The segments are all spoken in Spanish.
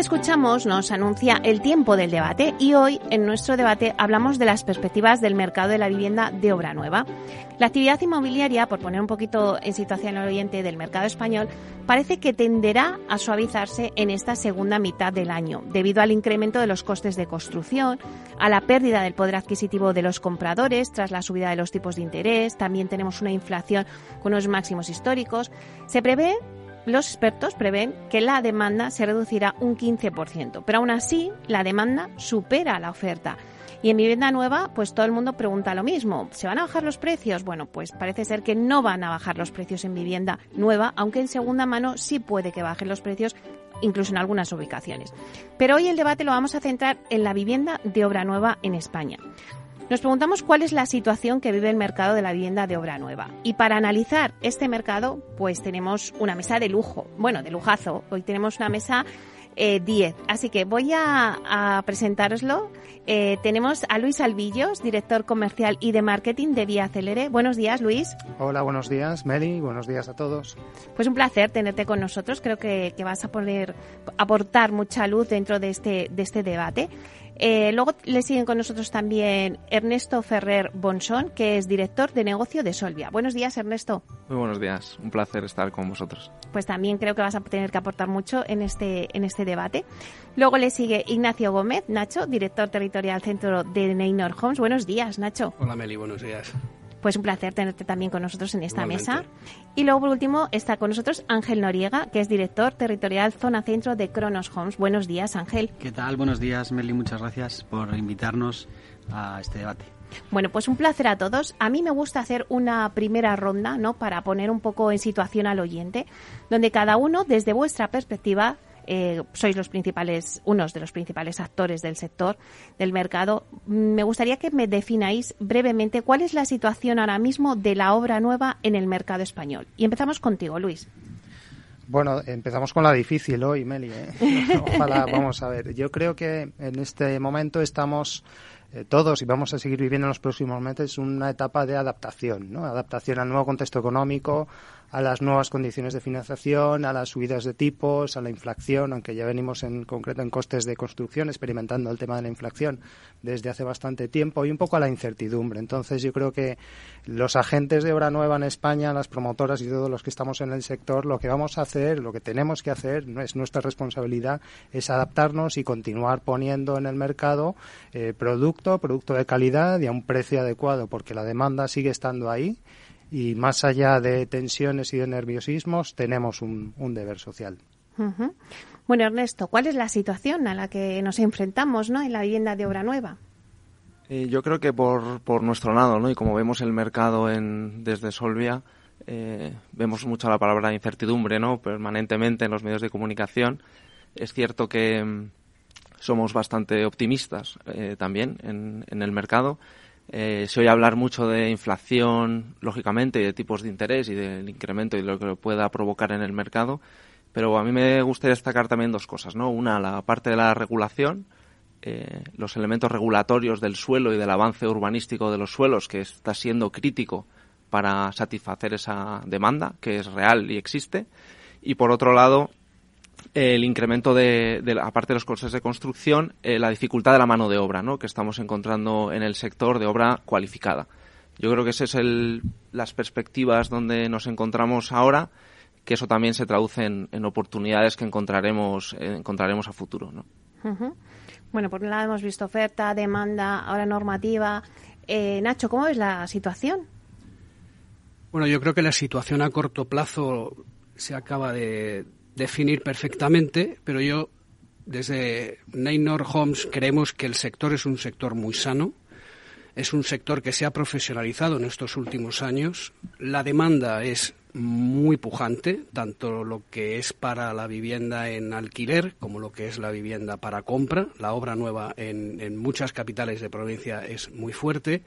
Escuchamos nos anuncia el tiempo del debate y hoy en nuestro debate hablamos de las perspectivas del mercado de la vivienda de obra nueva. La actividad inmobiliaria, por poner un poquito en situación al oyente del mercado español, parece que tenderá a suavizarse en esta segunda mitad del año, debido al incremento de los costes de construcción, a la pérdida del poder adquisitivo de los compradores tras la subida de los tipos de interés, también tenemos una inflación con unos máximos históricos. Se prevé los expertos prevén que la demanda se reducirá un 15%, pero aún así la demanda supera la oferta. Y en vivienda nueva, pues todo el mundo pregunta lo mismo. ¿Se van a bajar los precios? Bueno, pues parece ser que no van a bajar los precios en vivienda nueva, aunque en segunda mano sí puede que bajen los precios incluso en algunas ubicaciones. Pero hoy el debate lo vamos a centrar en la vivienda de obra nueva en España. Nos preguntamos cuál es la situación que vive el mercado de la vivienda de obra nueva. Y para analizar este mercado, pues tenemos una mesa de lujo, bueno, de lujazo. Hoy tenemos una mesa 10. Eh, Así que voy a, presentároslo. Eh, tenemos a Luis Albillos, director comercial y de marketing de Vía Celere. Buenos días, Luis. Hola, buenos días, Meli. Buenos días a todos. Pues un placer tenerte con nosotros. Creo que, que vas a poder aportar mucha luz dentro de este, de este debate. Eh, luego le siguen con nosotros también Ernesto Ferrer Bonson, que es director de negocio de Solvia. Buenos días, Ernesto. Muy buenos días, un placer estar con vosotros. Pues también creo que vas a tener que aportar mucho en este, en este debate. Luego le sigue Ignacio Gómez, Nacho, director territorial centro de Neynor Homes. Buenos días, Nacho. Hola, Meli, buenos días. Pues un placer tenerte también con nosotros en esta mesa. Y luego, por último, está con nosotros Ángel Noriega, que es director territorial Zona Centro de Cronos Homes. Buenos días, Ángel. ¿Qué tal? Buenos días, Meli. Muchas gracias por invitarnos a este debate. Bueno, pues un placer a todos. A mí me gusta hacer una primera ronda, ¿no? Para poner un poco en situación al oyente, donde cada uno, desde vuestra perspectiva, eh, sois los principales, unos de los principales actores del sector, del mercado. Me gustaría que me defináis brevemente cuál es la situación ahora mismo de la obra nueva en el mercado español. Y empezamos contigo, Luis. Bueno, empezamos con la difícil hoy, Meli. ¿eh? Ojalá, vamos a ver. Yo creo que en este momento estamos eh, todos y vamos a seguir viviendo en los próximos meses una etapa de adaptación, ¿no? Adaptación al nuevo contexto económico, a las nuevas condiciones de financiación, a las subidas de tipos, a la inflación, aunque ya venimos en concreto en costes de construcción experimentando el tema de la inflación desde hace bastante tiempo y un poco a la incertidumbre. Entonces yo creo que los agentes de obra nueva en España, las promotoras y todos los que estamos en el sector, lo que vamos a hacer, lo que tenemos que hacer, es nuestra responsabilidad, es adaptarnos y continuar poniendo en el mercado eh, producto, producto de calidad y a un precio adecuado, porque la demanda sigue estando ahí y más allá de tensiones y de nerviosismos, tenemos un, deber social. Bueno, Ernesto, ¿cuál es la situación a la que nos enfrentamos ¿no? en la vivienda de obra nueva? Eh, yo creo que por, por nuestro lado, ¿no? y como vemos el mercado en, desde Solvia, eh, vemos mucho la palabra incertidumbre ¿no? permanentemente en los medios de comunicación. Es cierto que mm, somos bastante optimistas eh, también en, en el mercado eh, se oye hablar mucho de inflación, lógicamente, y de tipos de interés y del incremento y de lo que pueda provocar en el mercado, pero a mí me gustaría destacar también dos cosas, ¿no? Una, la parte de la regulación, eh, los elementos regulatorios del suelo y del avance urbanístico de los suelos, que está siendo crítico para satisfacer esa demanda, que es real y existe. Y por otro lado, el incremento de, aparte de los costes de construcción, eh, la dificultad de la mano de obra, ¿no? Que estamos encontrando en el sector de obra cualificada. Yo creo que esas son las perspectivas donde nos encontramos ahora, que eso también se traduce en, oportunidades que encontraremos, eh, encontraremos a futuro, ¿no? Bueno, por un lado hemos visto oferta, demanda, ahora normativa. Eh, Nacho, ¿cómo ves la situación? Bueno, yo creo que la situación a corto plazo se acaba de, definir perfectamente, pero yo desde Neynor Homes creemos que el sector es un sector muy sano, es un sector que se ha profesionalizado en estos últimos años, la demanda es muy pujante, tanto lo que es para la vivienda en alquiler como lo que es la vivienda para compra. La obra nueva en, en muchas capitales de provincia es muy fuerte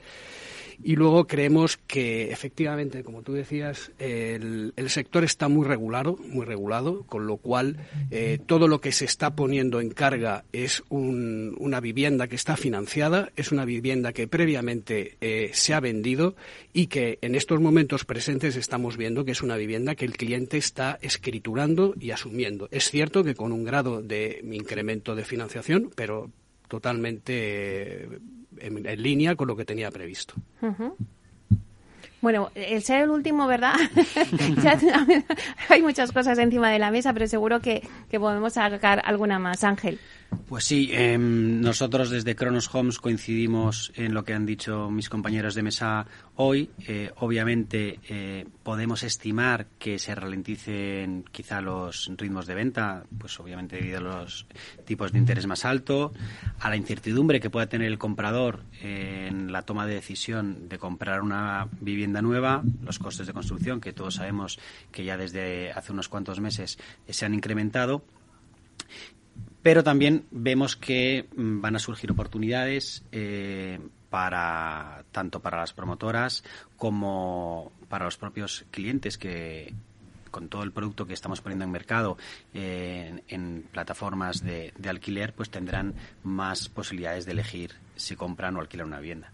Y luego creemos que efectivamente, como tú decías, el, sector está muy regulado, muy regulado, con lo cual eh, todo lo que se está poniendo en carga es una vivienda que está financiada, es una vivienda que previamente eh, se ha vendido y que en estos momentos presentes estamos viendo que es una vivienda que el cliente está escriturando y asumiendo. Es cierto que con un grado de incremento de financiación, pero totalmente en, línea con lo que tenía previsto. Bueno, el ser el último, ¿verdad? hay muchas cosas encima de la mesa, pero seguro que, que podemos sacar alguna más. Ángel. Pues sí, em, nosotros desde Kronos Homes coincidimos en lo que han dicho mis compañeros de mesa hoy. Eh, obviamente eh, podemos estimar que se ralenticen quizá los ritmos de venta, pues obviamente debido a los tipos de interés más alto, a la incertidumbre que pueda tener el comprador en la toma de decisión de comprar una vivienda nueva, los costes de construcción que todos sabemos que ya desde hace unos cuantos meses se han incrementado pero también vemos que mm, van a surgir oportunidades eh, para tanto para las promotoras como para los propios clientes que con todo el producto que estamos poniendo en mercado eh, en, plataformas de, de alquiler, pues tendrán más posibilidades de elegir si compran o alquilan una vivienda.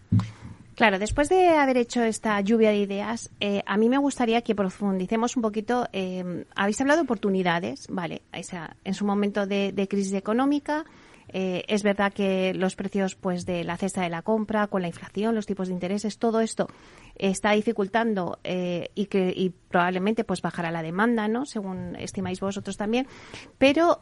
Claro, después de haber hecho esta lluvia de ideas, eh, a mí me gustaría que profundicemos un poquito. Eh, habéis hablado de oportunidades, vale, en su momento de, crisis económica. Eh, es verdad que los precios pues de la cesta de la compra, con la inflación, los tipos de intereses, todo esto está dificultando y que y probablemente pues bajará la demanda, ¿no? Según estimáis vosotros también. Pero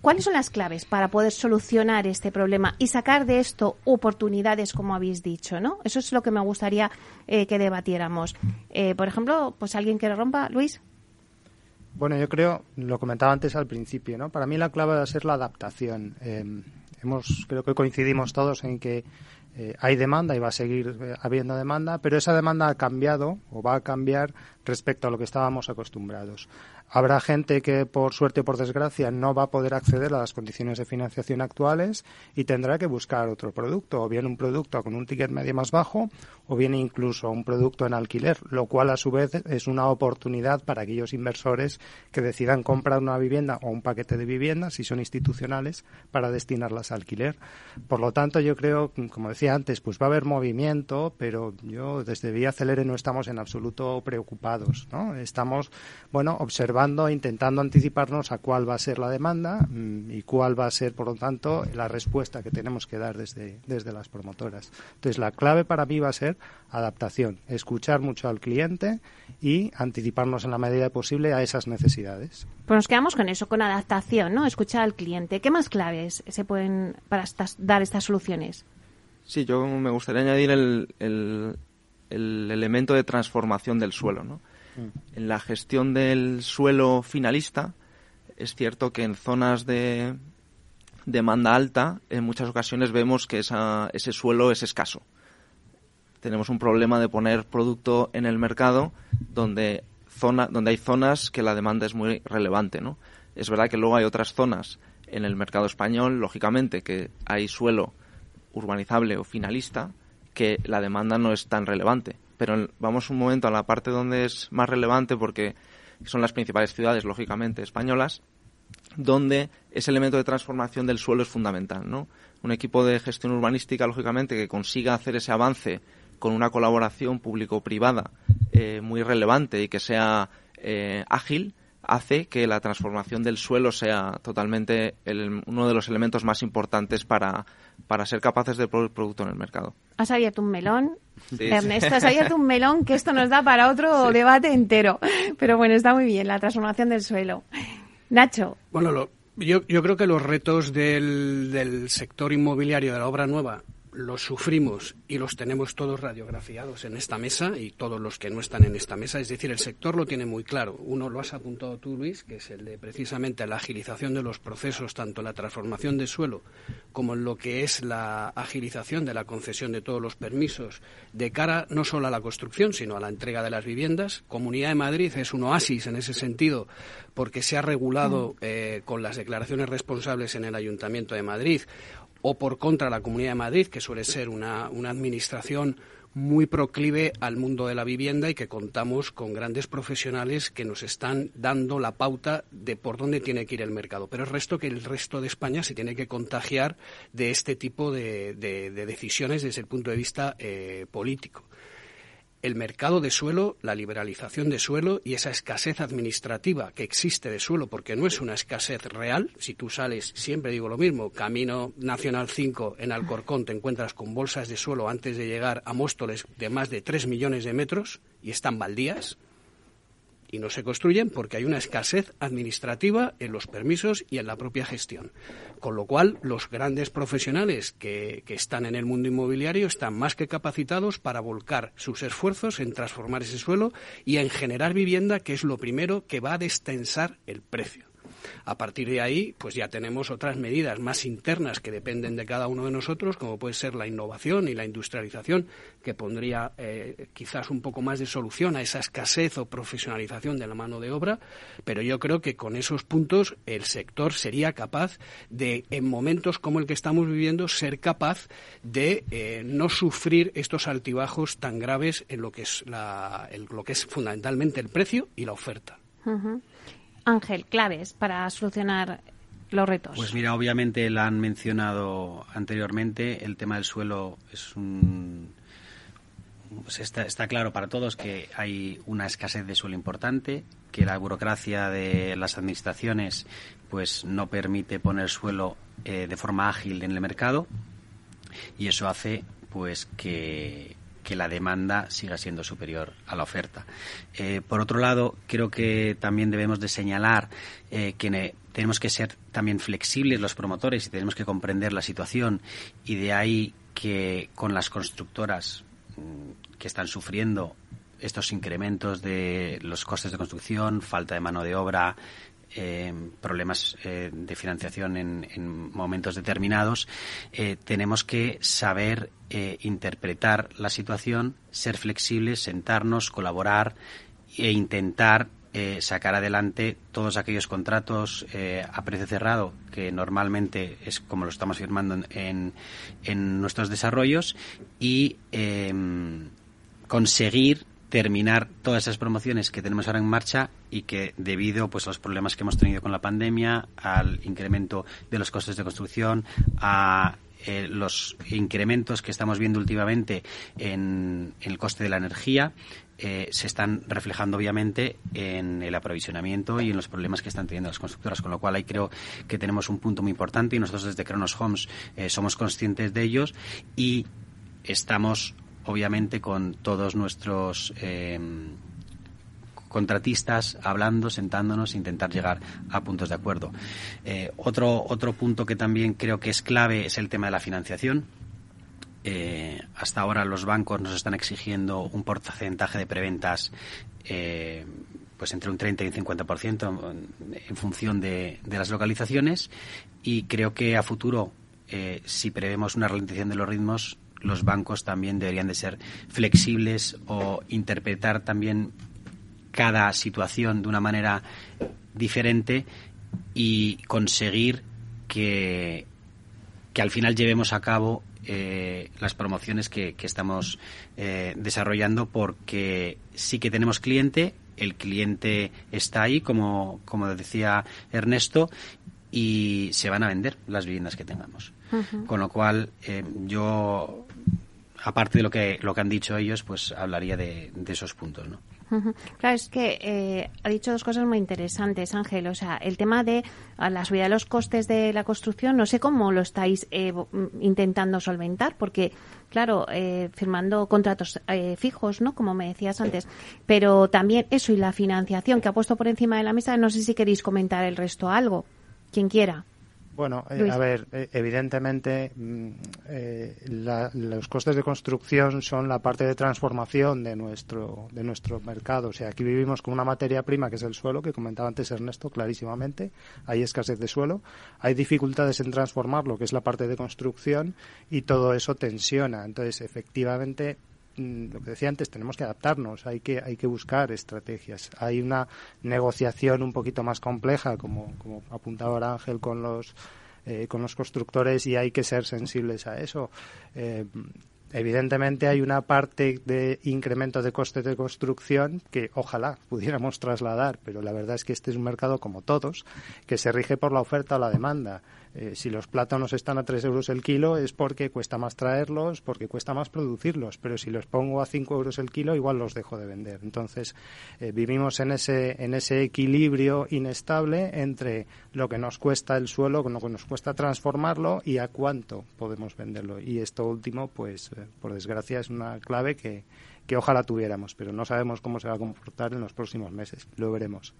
¿Cuáles son las claves para poder solucionar este problema y sacar de esto oportunidades, como habéis dicho, ¿no? Eso es lo que me gustaría eh, que debatiéramos. Eh, por ejemplo, pues alguien que rompa, Luis. Bueno, yo creo, lo comentaba antes al principio, ¿no? Para mí la clave va a ser la adaptación. Eh, hemos, creo que coincidimos todos en que hay demanda y va a seguir habiendo demanda, pero esa demanda ha cambiado o va a cambiar respecto a lo que estábamos acostumbrados. Habrá gente que, por suerte o por desgracia, no va a poder acceder a las condiciones de financiación actuales y tendrá que buscar otro producto, o bien un producto con un ticket medio más bajo, o bien incluso un producto en alquiler, lo cual a su vez es una oportunidad para aquellos inversores que decidan comprar una vivienda o un paquete de viviendas, si son institucionales, para destinarlas a alquiler. Por lo tanto, yo creo, como decía antes, pues va a haber movimiento, pero yo desde Vía Celere no estamos en absoluto preocupados, ¿no? Estamos, bueno, observando intentando anticiparnos a cuál va a ser la demanda mm, y cuál va a ser, por lo tanto, la respuesta que tenemos que dar desde, desde las promotoras. Entonces, la clave para mí va a ser adaptación, escuchar mucho al cliente y anticiparnos en la medida posible a esas necesidades. Pues nos quedamos con eso, con adaptación, ¿no? Escuchar al cliente. ¿Qué más claves se pueden para dar estas soluciones? Sí, yo me gustaría añadir el, el, el elemento de transformación del suelo, ¿no? En la gestión del suelo finalista, es cierto que en zonas de demanda alta, en muchas ocasiones vemos que ese suelo es escaso. Tenemos un problema de poner producto en el mercado donde, zona, donde hay zonas que la demanda es muy relevante. ¿no? Es verdad que luego hay otras zonas en el mercado español, lógicamente, que hay suelo urbanizable o finalista, que la demanda no es tan relevante pero vamos un momento a la parte donde es más relevante porque son las principales ciudades, lógicamente, españolas, donde ese elemento de transformación del suelo es fundamental, ¿no? Un equipo de gestión urbanística, lógicamente, que consiga hacer ese avance con una colaboración público-privada eh, muy relevante y que sea eh, ágil, hace que la transformación del suelo sea totalmente uno de los elementos más importantes para, para ser capaces de poner producto en el mercado. Has abierto un melón, Ernesto, has abierto un melón que esto nos da para otro debate entero. Pero bueno, está muy bien, la transformación del suelo. Nacho. Bueno, yo, yo creo que los retos del, del sector inmobiliario de la obra nueva los sufrimos y los tenemos todos radiografiados en esta mesa y todos los que no están en esta mesa. Es decir, el sector lo tiene muy claro. Uno lo has apuntado tú, Luis, que es el de precisamente la agilización de los procesos, tanto la transformación de suelo como en lo que es la agilización de la concesión de todos los permisos de cara no solo a la construcción, sino a la entrega de las viviendas. Comunidad de Madrid es un oasis en ese sentido porque se ha regulado mm. eh, con las declaraciones responsables en el Ayuntamiento de Madrid o por contra la Comunidad de Madrid, que suele ser una, una administración muy proclive al mundo de la vivienda y que contamos con grandes profesionales que nos están dando la pauta de por dónde tiene que ir el mercado. Pero el resto que el resto de España se tiene que contagiar de este tipo de, decisiones desde el punto de vista eh, político el mercado de suelo, la liberalización de suelo y esa escasez administrativa que existe de suelo, porque no es una escasez real. Si tú sales, siempre digo lo mismo, Camino Nacional 5 en Alcorcón te encuentras con bolsas de suelo antes de llegar a Móstoles de más de 3 millones de metros y están baldías y no se construyen porque hay una escasez administrativa en los permisos y en la propia gestión. Con lo cual, los grandes profesionales que, están en el mundo inmobiliario están más que capacitados para volcar sus esfuerzos en transformar ese suelo y en generar vivienda, que es lo primero que va a destensar el precio. A partir de ahí, pues ya tenemos otras medidas más internas que dependen de cada uno de nosotros, como puede ser la innovación y la industrialización, que pondría eh, quizás un poco más de solución a esa escasez o profesionalización de la mano de obra, pero yo creo que con esos puntos el sector sería capaz de, en momentos como el que estamos viviendo, ser capaz de eh, no sufrir estos altibajos tan graves en lo que es, la, lo que es fundamentalmente el precio y la oferta. Ángel, claves para solucionar los retos? Pues mira, obviamente la han mencionado anteriormente, el tema del suelo es un... Pues está, está, claro para todos que hay una escasez de suelo importante, que la burocracia de las administraciones pues no permite poner suelo eh, de forma ágil en el mercado y eso hace pues que que la demanda siga siendo superior a la oferta. Eh, por otro lado, creo que también debemos de señalar eh, que tenemos que ser también flexibles los promotores y tenemos que comprender la situación y de ahí que con las constructoras mm, que están sufriendo estos incrementos de los costes de construcción, falta de mano de obra, eh, problemas eh, de financiación en, momentos determinados, eh, tenemos que saber interpretar la situación, ser flexibles, sentarnos, colaborar e intentar sacar adelante todos aquellos contratos a precio cerrado que normalmente es como lo estamos firmando en, en nuestros desarrollos y conseguir terminar todas esas promociones que tenemos ahora en marcha y que debido pues a los problemas que hemos tenido con la pandemia, al incremento de los costes de construcción, a eh, los incrementos que estamos viendo últimamente en, el coste de la energía, eh, se están reflejando obviamente en el aprovisionamiento y en los problemas que están teniendo las constructoras, con lo cual ahí creo que tenemos un punto muy importante y nosotros desde Cronos Homes eh, somos conscientes de ellos y estamos obviamente con todos nuestros eh, contratistas hablando, sentándonos, intentar llegar a puntos de acuerdo. Eh, otro, otro punto que también creo que es clave es el tema de la financiación. Eh, hasta ahora los bancos nos están exigiendo un porcentaje de preventas pues entre un 30 y un 50% en función de, de, las localizaciones y creo que a futuro si prevemos una ralentización de los ritmos los bancos también deberían de ser flexibles o interpretar también cada situación de una manera diferente y conseguir que, que al final llevemos a cabo eh, las promociones que, estamos eh, desarrollando porque sí que tenemos cliente, el cliente está ahí, como, como decía Ernesto, y se van a vender las viviendas que tengamos. Con lo cual, eh, yo, aparte de lo que, lo que han dicho ellos, pues hablaría de, esos puntos, ¿no? Claro, es que eh, ha dicho dos cosas muy interesantes, Ángel. O sea, el tema de la subida de los costes de la construcción, no sé cómo lo estáis eh, intentando solventar, porque, claro, firmando contratos fijos, ¿no? Como me decías antes. Pero también eso y la financiación que ha puesto por encima de la mesa, no sé si queréis comentar el resto algo. Quien quiera. Bueno, eh, a ver, eh, evidentemente mm, eh, los costes de construcción son la parte de transformación de nuestro de nuestro mercado. O sea, aquí vivimos con una materia prima que es el suelo, que comentaba antes Ernesto clarísimamente. Hay escasez de suelo, hay dificultades en transformarlo, que es la parte de construcción, y todo eso tensiona. Entonces, efectivamente, lo que decía antes, tenemos que adaptarnos, hay que, hay que buscar estrategias. Hay una negociación un poquito más compleja, como, como apuntaba ahora Ángel con los, eh, con los constructores, y hay que ser sensibles a eso. Eh, evidentemente hay una parte de incremento de costes de construcción que ojalá pudiéramos trasladar, pero la verdad es que este es un mercado como todos, que se rige por la oferta o la demanda. Eh, si los plátanos están a 3 euros el kilo es porque cuesta más traerlos, porque cuesta más producirlos, pero si los pongo a 5 euros el kilo igual los dejo de vender. Entonces eh, vivimos en ese, en ese equilibrio inestable entre lo que nos cuesta el suelo, lo que nos cuesta transformarlo y a cuánto podemos venderlo. Y esto último, pues eh, por desgracia, es una clave que, que ojalá tuviéramos, pero no sabemos cómo se va a comportar en los próximos meses. Lo veremos.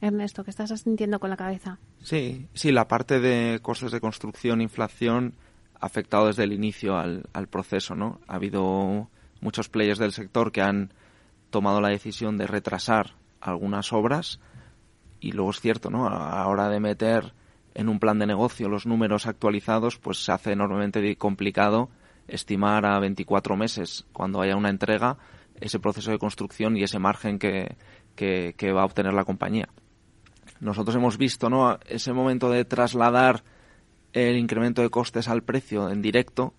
Ernesto, ¿qué estás sintiendo con la cabeza? Sí, sí, la parte de costes de construcción, inflación, ha afectado desde el inicio al, proceso, ¿no? Ha habido muchos players del sector que han tomado la decisión de retrasar algunas obras y luego es cierto, ¿no? A la hora de meter en un plan de negocio los números actualizados, pues se hace enormemente complicado estimar a 24 meses cuando haya una entrega ese proceso de construcción y ese margen que, que, va a obtener la compañía. Nosotros hemos visto ¿no? ese momento de trasladar el incremento de costes al precio en directo,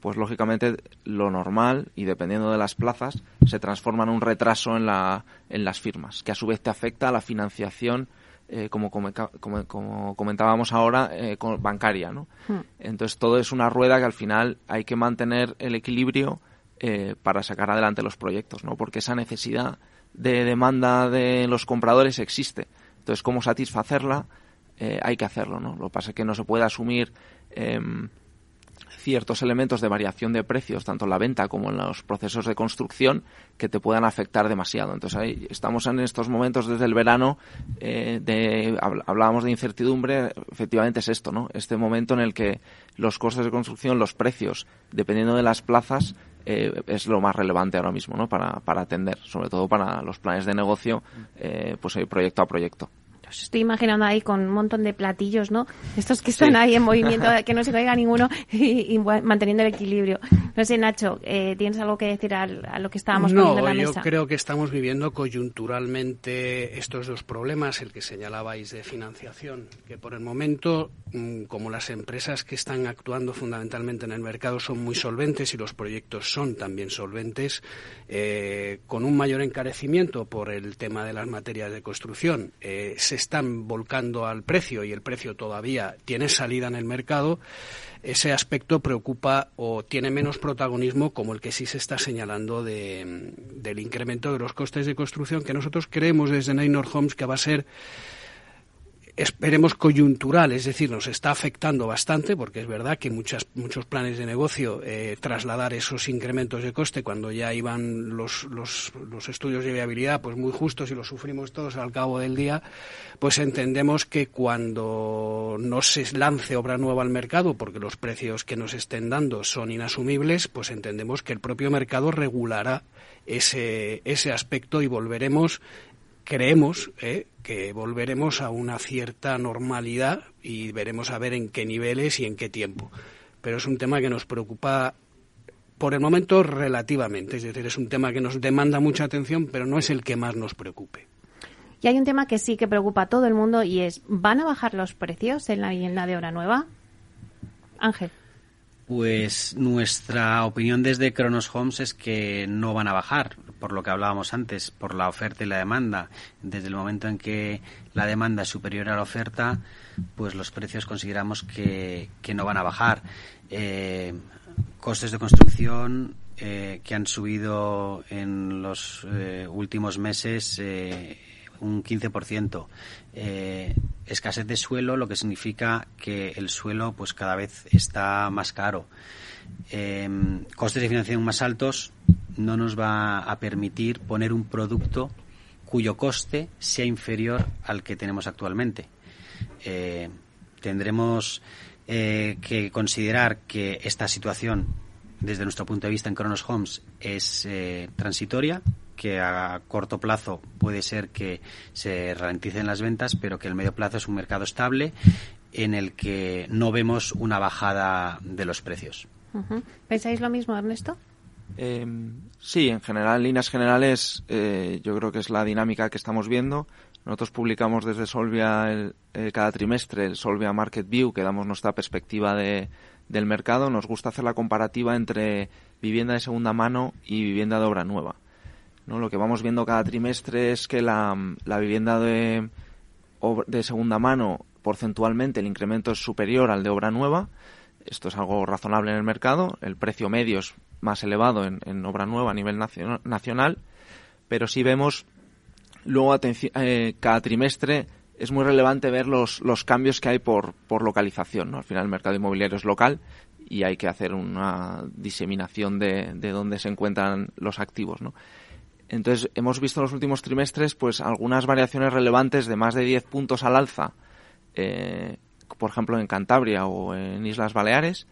pues lógicamente lo normal y dependiendo de las plazas se transforma en un retraso en, la, en las firmas, que a su vez te afecta a la financiación eh, como, como, comentábamos ahora, eh, bancaria. ¿no? Hmm. Entonces todo es una rueda que al final hay que mantener el equilibrio eh, para sacar adelante los proyectos, ¿no? porque esa necesidad de demanda de los compradores existe. Entonces, cómo satisfacerla, hay que hacerlo. ¿no? Lo que pasa es que no se puede asumir em, ciertos elementos de variación de precios, tanto en la venta como en los procesos de construcción, que te puedan afectar demasiado. Entonces ahí estamos en estos momentos desde el verano, eh, de, hablábamos de incertidumbre, efectivamente es esto, ¿no? Este momento en el que los costes de construcción, los precios, dependiendo de las plazas, eh, es lo más relevante ahora mismo, ¿no? Para, para atender, sobre todo para los planes de negocio, eh, pues proyecto a proyecto estoy imaginando ahí con un montón de platillos, ¿no? Estos que están ahí en movimiento, que no se caiga ninguno y, manteniendo el equilibrio. No sé, Nacho, eh, ¿tienes algo que decir a, lo que estábamos poniendo en la mesa? No, yo creo que estamos viviendo coyunturalmente estos dos problemas, el que señalabais de financiación, que por el momento, mm, como las empresas que están actuando fundamentalmente en el mercado son muy solventes y los proyectos son también solventes, eh, con un mayor encarecimiento por el tema de las materias de construcción, eh, se están volcando al precio y el precio todavía tiene salida en el mercado, ese aspecto preocupa o tiene menos protagonismo como el que sí se está señalando de, del incremento de los costes de construcción que nosotros creemos desde Neynor Homes que va a ser esperemos coyuntural, es decir, nos está afectando bastante, porque es verdad que muchas, muchos planes de negocio eh, trasladar esos incrementos de coste cuando ya iban los, los, los, estudios de viabilidad pues muy justos y los sufrimos todos al cabo del día, pues entendemos que cuando no se lance obra nueva al mercado, porque los precios que nos estén dando son inasumibles, pues entendemos que el propio mercado regulará ese, ese aspecto y volveremos creemos eh, que volveremos a una cierta normalidad y veremos a ver en qué niveles y en qué tiempo. Pero es un tema que nos preocupa por el momento relativamente, es decir, es un tema que nos demanda mucha atención, pero no es el que más nos preocupe. Y hay un tema que sí que preocupa a todo el mundo y es, ¿van a bajar los precios en la vivienda de hora nueva? Ángel. Pues nuestra opinión desde Kronos Homes es que no van a bajar, por lo que hablábamos antes, por la oferta y la demanda. Desde el momento en que la demanda es superior a la oferta, pues los precios consideramos que, no van a bajar. Eh, costes de construcción eh, que han subido en los eh, últimos meses un 15%. Eh, escasez de suelo, lo que significa que el suelo pues cada vez está más caro. Costes de financiación más altos no nos va a permitir poner un producto cuyo coste sea inferior al que tenemos actualmente. Eh, tendremos eh, que considerar que esta situación, desde nuestro punto de vista en Kronos Homes, es transitoria, que a corto plazo puede ser que se ralenticen las ventas, pero que el medio plazo es un mercado estable en el que no vemos una bajada de los precios. ¿Pensáis lo mismo, Ernesto? Eh, sí, en general, en líneas generales, eh, yo creo que es la dinámica que estamos viendo. Nosotros publicamos desde Solvia cada trimestre el Solvia Market View, que damos nuestra perspectiva de, del mercado. Nos gusta hacer la comparativa entre vivienda de segunda mano y vivienda de obra nueva. ¿no? Lo que vamos viendo cada trimestre es que la, la vivienda de, de segunda mano, porcentualmente, el incremento es superior al de obra nueva. Esto es algo razonable en el mercado. El precio medio es más elevado en, obra nueva a nivel nacional. Pero si vemos luego eh, cada trimestre es muy relevante ver los, los cambios que hay por, por localización. ¿no? Al final el mercado inmobiliario es local y hay que hacer una diseminación de, de dónde se encuentran los activos. ¿no? Entonces, hemos visto en los últimos trimestres pues algunas variaciones relevantes de más de 10 puntos al alza, eh, por ejemplo, en Cantabria o en Islas Baleares,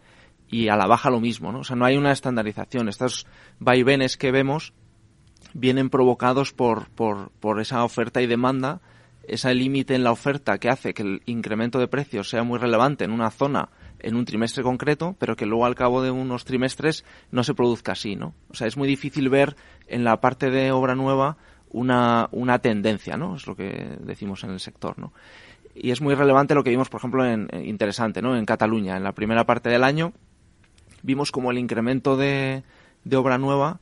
y a la baja lo mismo, ¿no? O sea, no hay una estandarización. Estos vaivenes que vemos vienen provocados por, por, por esa oferta y demanda, ese límite en la oferta que hace que el incremento de precios sea muy relevante en una zona en un trimestre concreto, pero que luego al cabo de unos trimestres no se produzca así, ¿no? O sea, es muy difícil ver en la parte de obra nueva una, una tendencia, ¿no? Es lo que decimos en el sector, ¿no? Y es muy relevante lo que vimos, por ejemplo, en, interesante, ¿no? En Cataluña, en la primera parte del año, vimos como el incremento de, de obra nueva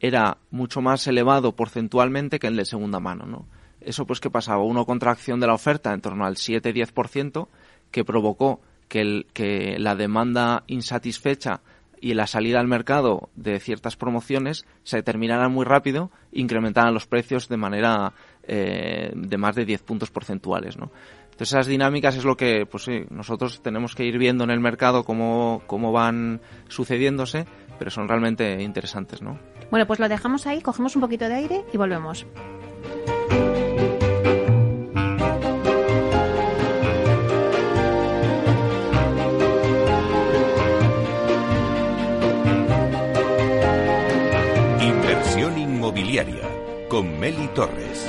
era mucho más elevado porcentualmente que el de segunda mano, ¿no? Eso pues que pasaba una contracción de la oferta en torno al 7-10% que provocó que, el, que la demanda insatisfecha y la salida al mercado de ciertas promociones se terminaran muy rápido, incrementaran los precios de manera eh, de más de 10 puntos porcentuales, ¿no? Entonces esas dinámicas es lo que pues sí, nosotros tenemos que ir viendo en el mercado cómo, cómo van sucediéndose, pero son realmente interesantes, ¿no? Bueno, pues lo dejamos ahí, cogemos un poquito de aire y volvemos. con Meli Torres.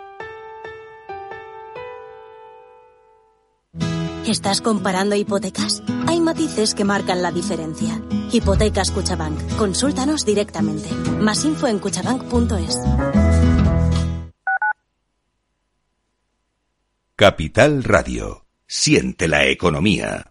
¿Estás comparando hipotecas? Hay matices que marcan la diferencia. Hipotecas Cuchabank. Consúltanos directamente. Más info en cuchabank.es. Capital Radio. Siente la economía.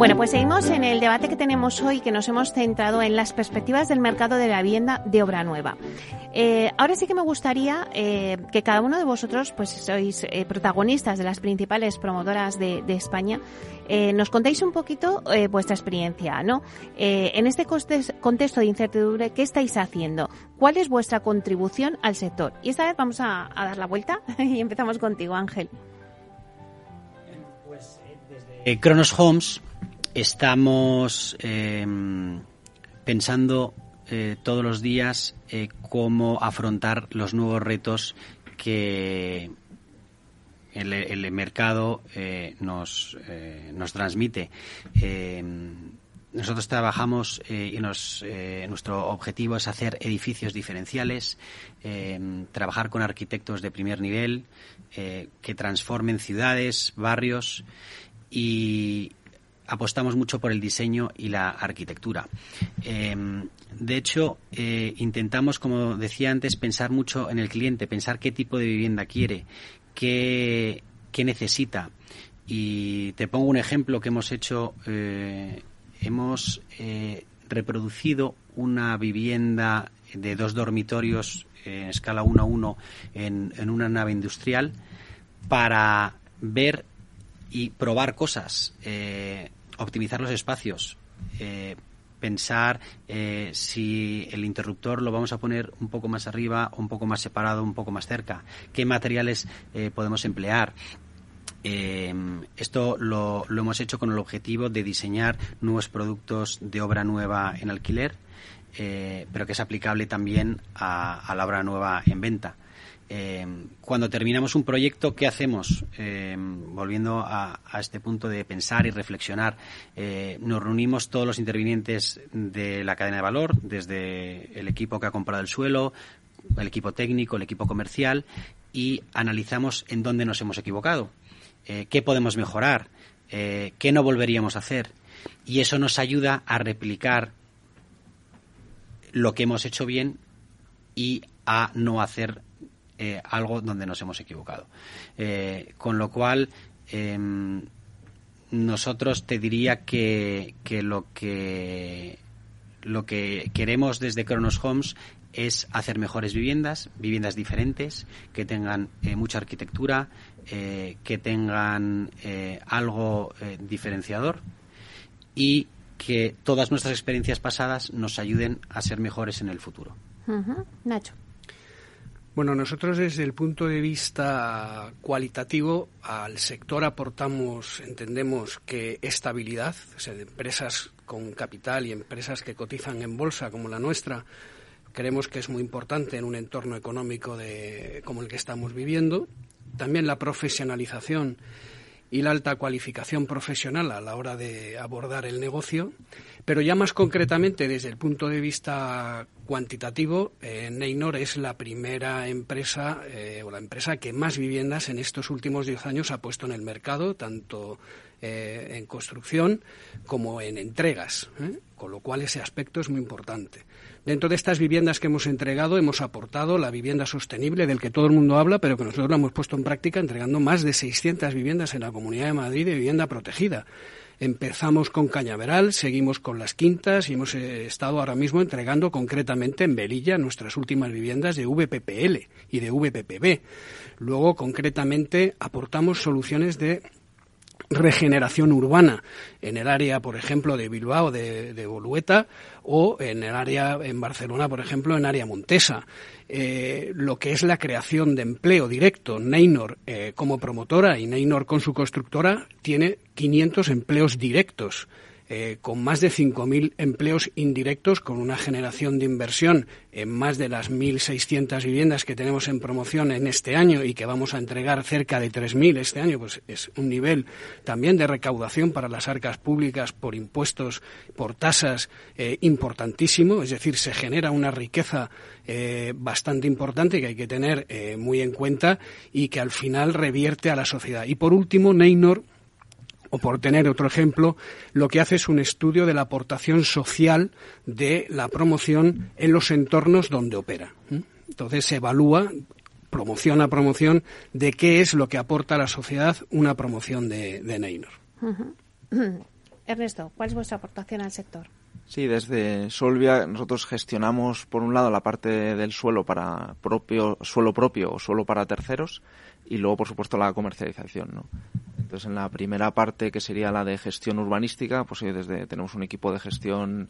Bueno, pues seguimos en el debate que tenemos hoy, que nos hemos centrado en las perspectivas del mercado de la vivienda de obra nueva. Eh, ahora sí que me gustaría eh, que cada uno de vosotros, pues sois eh, protagonistas de las principales promotoras de, España, nos contéis un poquito vuestra experiencia, ¿no? en este contexto de incertidumbre, ¿qué estáis haciendo? ¿Cuál es vuestra contribución al sector? Y esta vez vamos a, dar la vuelta y empezamos contigo, Ángel. Pues desde Cronos Homes estamos em, pensando eh, todos los días eh, cómo afrontar los nuevos retos que el, mercado eh, nos, nos transmite. Em, nosotros trabajamos y nuestro objetivo es hacer edificios diferenciales, em, trabajar con arquitectos de primer nivel que transformen ciudades, barrios y, apostamos mucho por el diseño y la arquitectura. Em, de hecho, eh, intentamos, como decía antes, pensar mucho en el cliente, pensar qué tipo de vivienda quiere, qué, necesita. Y te pongo un ejemplo que hemos hecho. Eh, hemos eh, reproducido una vivienda de dos dormitorios en escala 1 a 1 en, en una nave industrial para ver y probar cosas optimizar los espacios, eh, pensar eh, si el interruptor lo vamos a poner un poco más arriba, un poco más separado, un poco más cerca, qué materiales eh, podemos emplear. esto lo, hemos hecho con el objetivo de diseñar nuevos productos de obra nueva en alquiler, pero que es aplicable también a la obra nueva en venta. Eh, cuando terminamos un proyecto, ¿qué hacemos? Eh, volviendo a, este punto de pensar y reflexionar, eh, nos reunimos todos los intervinientes de la cadena de valor, desde el equipo que ha comprado el suelo, el equipo técnico, el equipo comercial, y analizamos en dónde nos hemos equivocado, qué podemos mejorar, qué no volveríamos a hacer. Y eso nos ayuda a replicar lo que hemos hecho bien y a no hacer eh, algo donde nos hemos equivocado. Eh, con lo cual, em, nosotros te diría que, lo que lo que queremos desde Cronos Homes es hacer mejores viviendas, viviendas diferentes, que tengan eh, mucha arquitectura, que tengan algo diferenciador y que todas nuestras experiencias pasadas nos ayuden a ser mejores en el futuro. Nacho. Bueno, nosotros desde el punto de vista cualitativo al sector aportamos, entendemos que estabilidad, o sea, de empresas con capital y empresas que cotizan en bolsa como la nuestra, creemos que es muy importante en un entorno económico de, como el que estamos viviendo. También la profesionalización y la alta cualificación profesional a la hora de abordar el negocio, pero ya más concretamente desde el punto de vista cuantitativo, eh, Neynor es la primera empresa eh, o la empresa que más viviendas en estos últimos diez años ha puesto en el mercado, tanto eh, en construcción como en entregas, con lo cual ese aspecto es muy importante. Dentro de estas viviendas que hemos entregado, hemos aportado la vivienda sostenible del que todo el mundo habla, pero que nosotros la hemos puesto en práctica entregando más de 600 viviendas en la Comunidad de Madrid de vivienda protegida. Empezamos con Cañaveral, seguimos con Las Quintas y hemos eh, estado ahora mismo entregando concretamente en Belilla nuestras últimas viviendas de VPPL y de VPPB. Luego, concretamente, aportamos soluciones de regeneración urbana en el área, por ejemplo, de Bilbao, de, de Bolueta, o en el área, en Barcelona, por ejemplo, en área Montesa. Eh, lo que es la creación de empleo directo, Neynor eh, como promotora y Neynor con su constructora tiene 500 empleos directos eh, con más de 5.000 empleos indirectos, con una generación de inversión en más de las 1.600 viviendas que tenemos en promoción en este año y que vamos a entregar cerca de 3.000 este año, pues es un nivel también de recaudación para las arcas públicas por impuestos, por tasas eh, importantísimo. Es decir, se genera una riqueza eh, bastante importante que hay que tener muy en cuenta y que al final revierte a la sociedad. Y por último, Neynor o por tener otro ejemplo, lo que hace es un estudio de la aportación social de la promoción en los entornos donde opera. Entonces se evalúa promoción a promoción, de qué es lo que aporta a la sociedad una promoción de, de Neynor. Ernesto, ¿cuál es vuestra aportación al sector? Sí, desde Solvia nosotros gestionamos por un lado la parte del suelo para propio suelo propio o suelo para terceros y luego por supuesto la comercialización, ¿no? Entonces en la primera parte que sería la de gestión urbanística, pues desde tenemos un equipo de gestión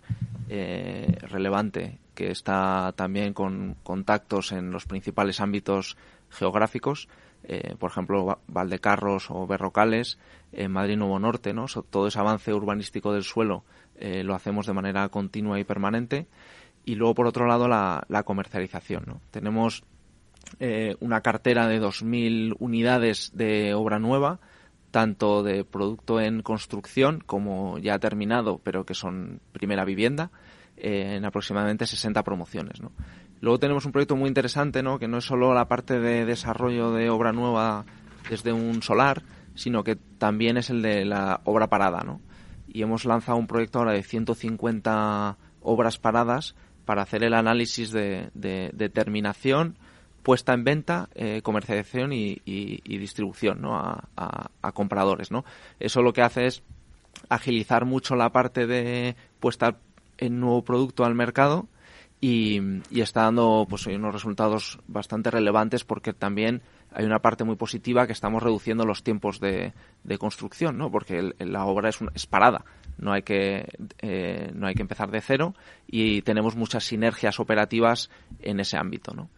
eh, relevante que está también con contactos en los principales ámbitos geográficos, eh, por ejemplo Valdecarros o Berrocales, en Madrid Nuevo Norte, ¿no? todo ese avance urbanístico del suelo eh, lo hacemos de manera continua y permanente. Y luego, por otro lado, la, comercialización. ¿no? Tenemos una cartera de 2.000 unidades de obra nueva, tanto de producto en construcción como ya terminado, pero que son primera vivienda, eh, en aproximadamente 60 promociones. ¿no? Luego tenemos un proyecto muy interesante, ¿no? que no es solo la parte de desarrollo de obra nueva desde un solar, sino que también es el de la obra parada. ¿no? y hemos lanzado un proyecto ahora de 150 obras paradas para hacer el análisis de, determinación, puesta en venta, eh, comercialización y, distribución ¿no? a, compradores. ¿no? Eso lo que hace es agilizar mucho la parte de puesta en nuevo producto al mercado y, está dando pues, unos resultados bastante relevantes porque también hay una parte muy positiva que estamos reduciendo los tiempos de, construcción, ¿no? Porque la obra es, es parada, no hay que eh, no hay que empezar de cero y tenemos muchas sinergias operativas en ese ámbito, ¿no?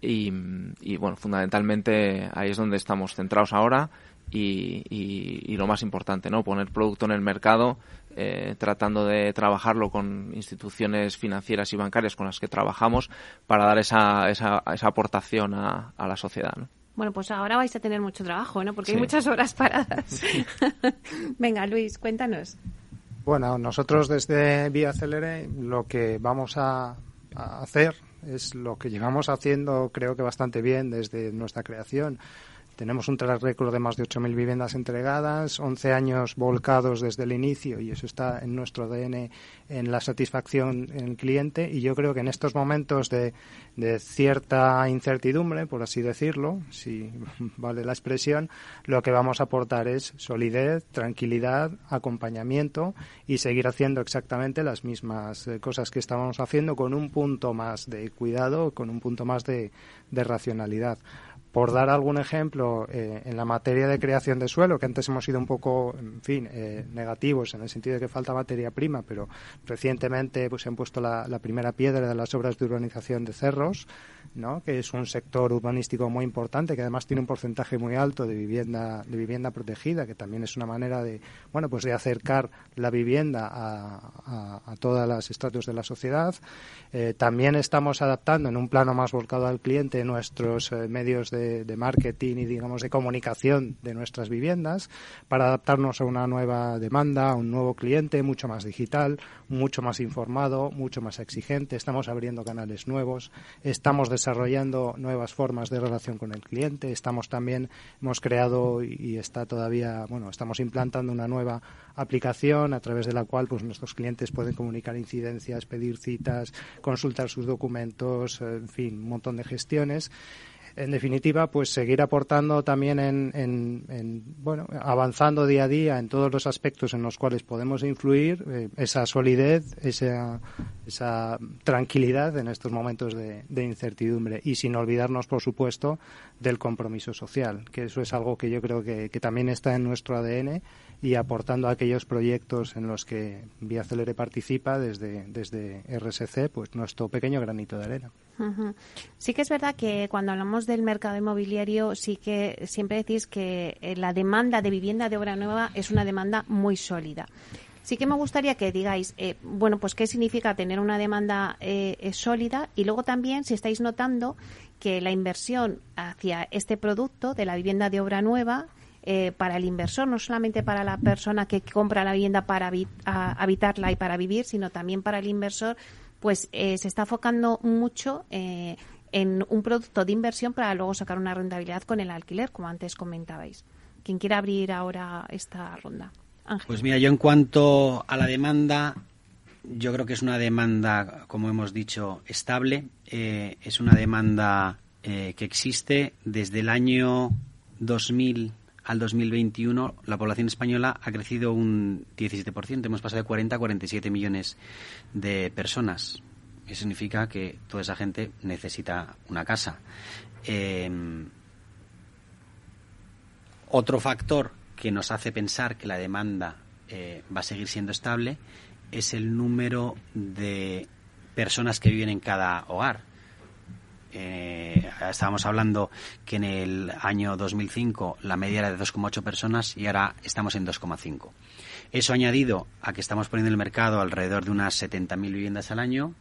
Y, bueno, fundamentalmente ahí es donde estamos centrados ahora y, lo más importante, ¿no? Poner producto en el mercado, eh, tratando de trabajarlo con instituciones financieras y bancarias con las que trabajamos para dar esa, esa, esa aportación a, a la sociedad, ¿no? Bueno, pues ahora vais a tener mucho trabajo, ¿no? Porque hay muchas horas paradas. Venga, Luis, cuéntanos. Bueno, nosotros desde Vía Celere lo que vamos a, a hacer es lo que llevamos haciendo creo que bastante bien desde nuestra creación tenemos un track record de más de 8.000 viviendas entregadas, 11 años volcados desde el inicio y eso está en nuestro ADN en la satisfacción en el cliente y yo creo que en estos momentos de, de cierta incertidumbre, por así decirlo, si vale la expresión, lo que vamos a aportar es solidez, tranquilidad, acompañamiento y seguir haciendo exactamente las mismas eh, cosas que estábamos haciendo con un punto más de cuidado, con un punto más de, de racionalidad. Por dar algún ejemplo, eh, en la materia de creación de suelo, que antes hemos sido un poco, en fin, eh, negativos en el sentido de que falta materia prima, pero recientemente pues, se han puesto la, primera piedra de las obras de urbanización de cerros, ¿no? que es un sector urbanístico muy importante, que además tiene un porcentaje muy alto de vivienda, de vivienda protegida, que también es una manera de, bueno, pues de acercar la vivienda a, todas las estratos de la sociedad. Eh, también estamos adaptando en un plano más volcado al cliente nuestros medios de de, marketing y, digamos, de comunicación de nuestras viviendas para adaptarnos a una nueva demanda, a un nuevo cliente mucho más digital, mucho más informado, mucho más exigente. Estamos abriendo canales nuevos, estamos desarrollando nuevas formas de relación con el cliente, estamos también, hemos creado y está todavía, bueno, estamos implantando una nueva aplicación a través de la cual pues nuestros clientes pueden comunicar incidencias, pedir citas, consultar sus documentos, en fin, un montón de gestiones en definitiva, pues seguir aportando también en, bueno, avanzando día a día en todos los aspectos en los cuales podemos influir, eh, esa solidez, esa, esa tranquilidad en estos momentos de, incertidumbre. Y sin olvidarnos, por supuesto, del compromiso social, que eso es algo que yo creo que, que también está en nuestro ADN y aportando a aquellos proyectos en los que Vía Celere participa desde, desde RSC, pues nuestro pequeño granito de arena. Sí que es verdad que cuando hablamos del mercado inmobiliario, sí que siempre decís que eh, la demanda de vivienda de obra nueva es una demanda muy sólida. Sí que me gustaría que digáis, eh, bueno, pues qué significa tener una demanda eh, sólida y luego también si estáis notando que la inversión hacia este producto de la vivienda de obra nueva eh, para el inversor, no solamente para la persona que compra la vivienda para habitarla y para vivir, sino también para el inversor, pues eh, se está enfocando mucho eh, en un producto de inversión para luego sacar una rentabilidad con el alquiler, como antes comentabais. ¿Quién quiere abrir ahora esta ronda? Pues mira, yo en cuanto a la demanda, yo creo que es una demanda, como hemos dicho, estable. es una demanda eh, que existe desde el año 2000 al 2021 la población española ha crecido un 17%. Hemos pasado de 40 a 47 millones de personas. Eso significa que toda esa gente necesita una casa. Em, otro factor que nos hace pensar que la demanda eh, va a seguir siendo estable es el número de personas que viven en cada hogar. Eh, estábamos hablando que en el año 2005 la media era de 2,8 personas y ahora estamos en 2,5. Eso añadido a que estamos poniendo en el mercado alrededor de unas 70.000 viviendas al año.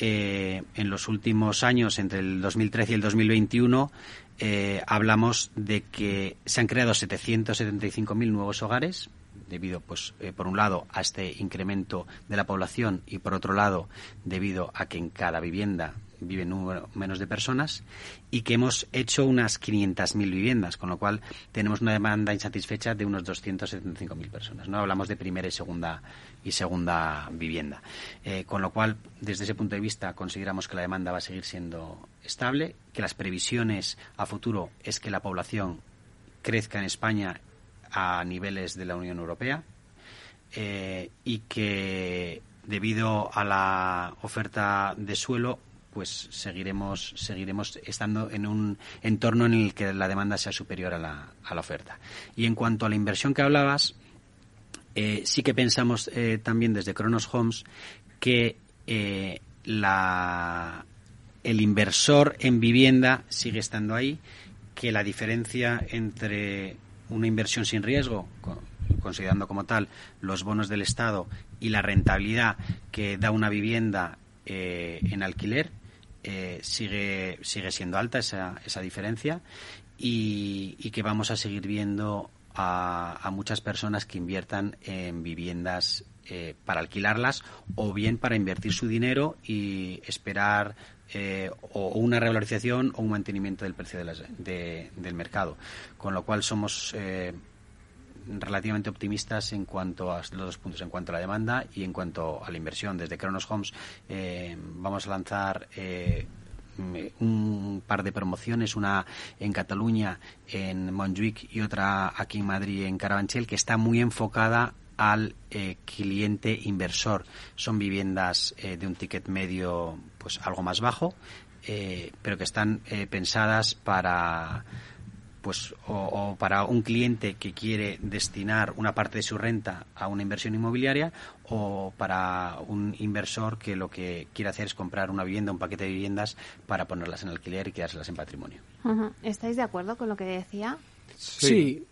Eh, en los últimos años, entre el 2013 y el 2021, eh, hablamos de que se han creado 775.000 nuevos hogares, debido, pues, eh, por un lado, a este incremento de la población y, por otro lado, debido a que en cada vivienda viven menos de personas y que hemos hecho unas 500.000 viviendas, con lo cual tenemos una demanda insatisfecha de unos 275.000 personas. No hablamos de primera y segunda y segunda vivienda, eh, con lo cual desde ese punto de vista consideramos que la demanda va a seguir siendo estable, que las previsiones a futuro es que la población crezca en España a niveles de la Unión Europea eh, y que debido a la oferta de suelo pues seguiremos seguiremos estando en un entorno en el que la demanda sea superior a la, a la oferta. Y en cuanto a la inversión que hablabas eh, sí que pensamos eh, también desde Kronos Homes que la, el inversor en vivienda sigue estando ahí, que la diferencia entre una inversión sin riesgo, considerando como tal los bonos del Estado y la rentabilidad que da una vivienda eh, en alquiler, eh, sigue, sigue siendo alta esa, esa diferencia y, que vamos a seguir viendo a, muchas personas que inviertan en viviendas eh, para alquilarlas o bien para invertir su dinero y esperar eh, o una revalorización o un mantenimiento del precio del mercado. Con lo cual somos relativamente optimistas en cuanto a los dos puntos, en cuanto a la demanda y en cuanto a la inversión. Desde Kronos Homes eh, vamos a lanzar un par de promociones, una en Cataluña, en Montjuic y otra aquí en Madrid, en Carabanchel, que está muy enfocada al eh, cliente inversor. Son viviendas eh, de un ticket medio pues algo más bajo, eh, pero que están pensadas para pues o, para un cliente que quiere destinar una parte de su renta a una inversión inmobiliaria o para un inversor que lo que quiere hacer es comprar una vivienda, un paquete de viviendas para ponerlas en alquiler y quedárselas en patrimonio. ¿Estáis de acuerdo con lo que decía? sí Sí,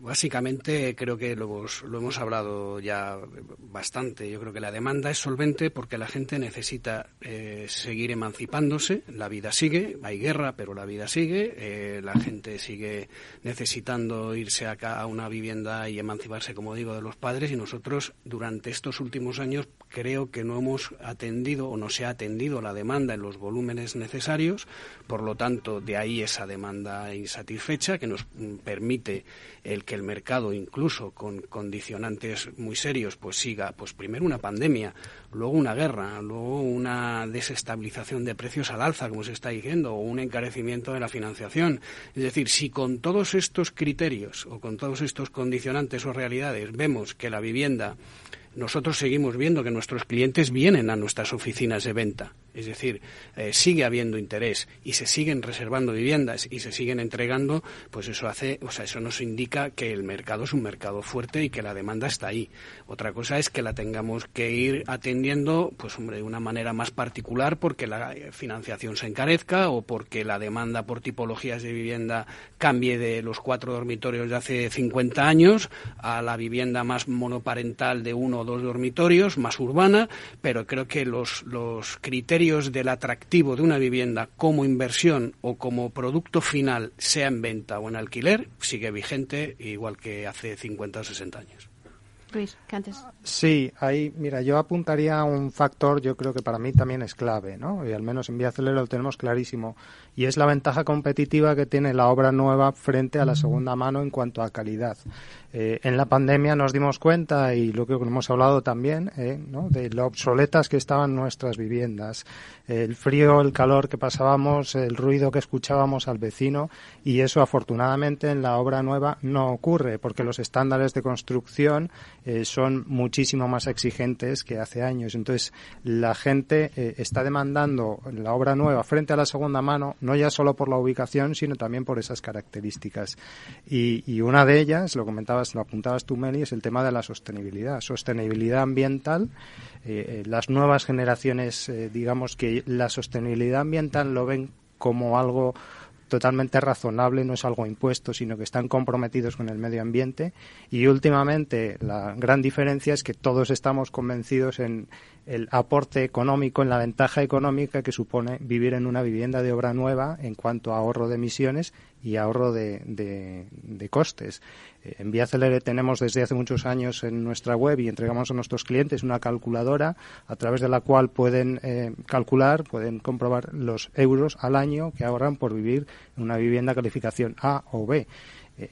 básicamente creo que lo hemos, lo hemos hablado ya bastante. Yo creo que la demanda es solvente porque la gente necesita eh, seguir emancipándose. La vida sigue, hay guerra, pero la vida sigue. Eh, la gente sigue necesitando irse acá a una vivienda y emanciparse, como digo, de los padres. Y nosotros, durante estos últimos años, creo que no hemos atendido o no se ha atendido la demanda en los volúmenes necesarios. Por lo tanto, de ahí esa demanda insatisfecha que nos permite el que el mercado, incluso con condicionantes muy serios, pues siga, pues primero una pandemia, luego una guerra, luego una desestabilización de precios al alza, como se está diciendo, o un encarecimiento de la financiación. Es decir, si con todos estos criterios o con todos estos condicionantes o realidades vemos que la vivienda nosotros seguimos viendo que nuestros clientes vienen a nuestras oficinas de venta. Es decir, eh, sigue habiendo interés y se siguen reservando viviendas y se siguen entregando, pues eso hace, o sea, eso nos indica que el mercado es un mercado fuerte y que la demanda está ahí. Otra cosa es que la tengamos que ir atendiendo, pues hombre, de una manera más particular porque la financiación se encarezca o porque la demanda por tipologías de vivienda cambie de los cuatro dormitorios de hace 50 años a la vivienda más monoparental de uno o dos dormitorios, más urbana, pero creo que los, los criterios del atractivo de una vivienda como inversión o como producto final, sea en venta o en alquiler, sigue vigente igual que hace 50 o 60 años. Luis, que antes. Sí, ahí, mira, yo apuntaría a un factor, yo creo que para mí también es clave, ¿no? Y al menos en Vía Celera lo tenemos clarísimo. Y es la ventaja competitiva que tiene la obra nueva frente a la segunda mano en cuanto a calidad. Eh, en la pandemia nos dimos cuenta, y lo que hemos hablado también, eh, ¿no? de lo obsoletas que estaban nuestras viviendas. El frío, el calor que pasábamos, el ruido que escuchábamos al vecino, y eso afortunadamente en la obra nueva no ocurre, porque los estándares de construcción eh, son muchísimo más exigentes que hace años. Entonces, la gente eh, está demandando la obra nueva frente a la segunda mano, no ya solo por la ubicación, sino también por esas características. Y, una de ellas, lo comentabas, lo apuntabas tú, Meli, es el tema de la sostenibilidad. Sostenibilidad ambiental. Eh, las nuevas generaciones, digamos que la sostenibilidad ambiental lo ven como algo totalmente razonable, no es algo impuesto, sino que están comprometidos con el medio ambiente. Y últimamente la gran diferencia es que todos estamos convencidos en el aporte económico, en la ventaja económica que supone vivir en una vivienda de obra nueva en cuanto a ahorro de emisiones y ahorro de, de, costes. Eh, en Vía Celere tenemos desde hace muchos años en nuestra web y entregamos a nuestros clientes una calculadora a través de la cual pueden eh, calcular, pueden comprobar los euros al año que ahorran por vivir en una vivienda calificación A o B.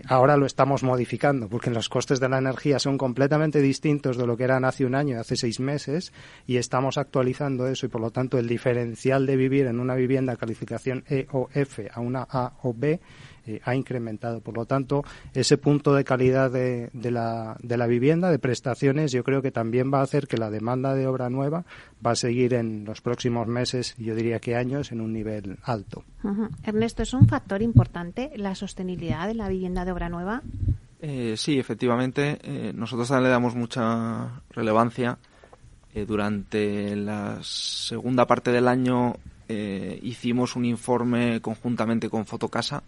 Ahora lo estamos modificando porque los costes de la energía son completamente distintos de lo que eran hace un año, hace seis meses, y estamos actualizando eso y por lo tanto el diferencial de vivir en una vivienda calificación E o F a una A o B eh, ha incrementado. Por lo tanto, ese punto de calidad de, de, la, de la vivienda, de prestaciones, yo creo que también va a hacer que la demanda de obra nueva va a seguir en los próximos meses, yo diría que años, en un nivel alto. Ernesto, ¿es un factor importante la sostenibilidad de la vivienda de obra nueva? Eh, sí, efectivamente. Eh, nosotros también le damos mucha relevancia. durante la segunda parte del año hicimos un informe conjuntamente con Fotocasa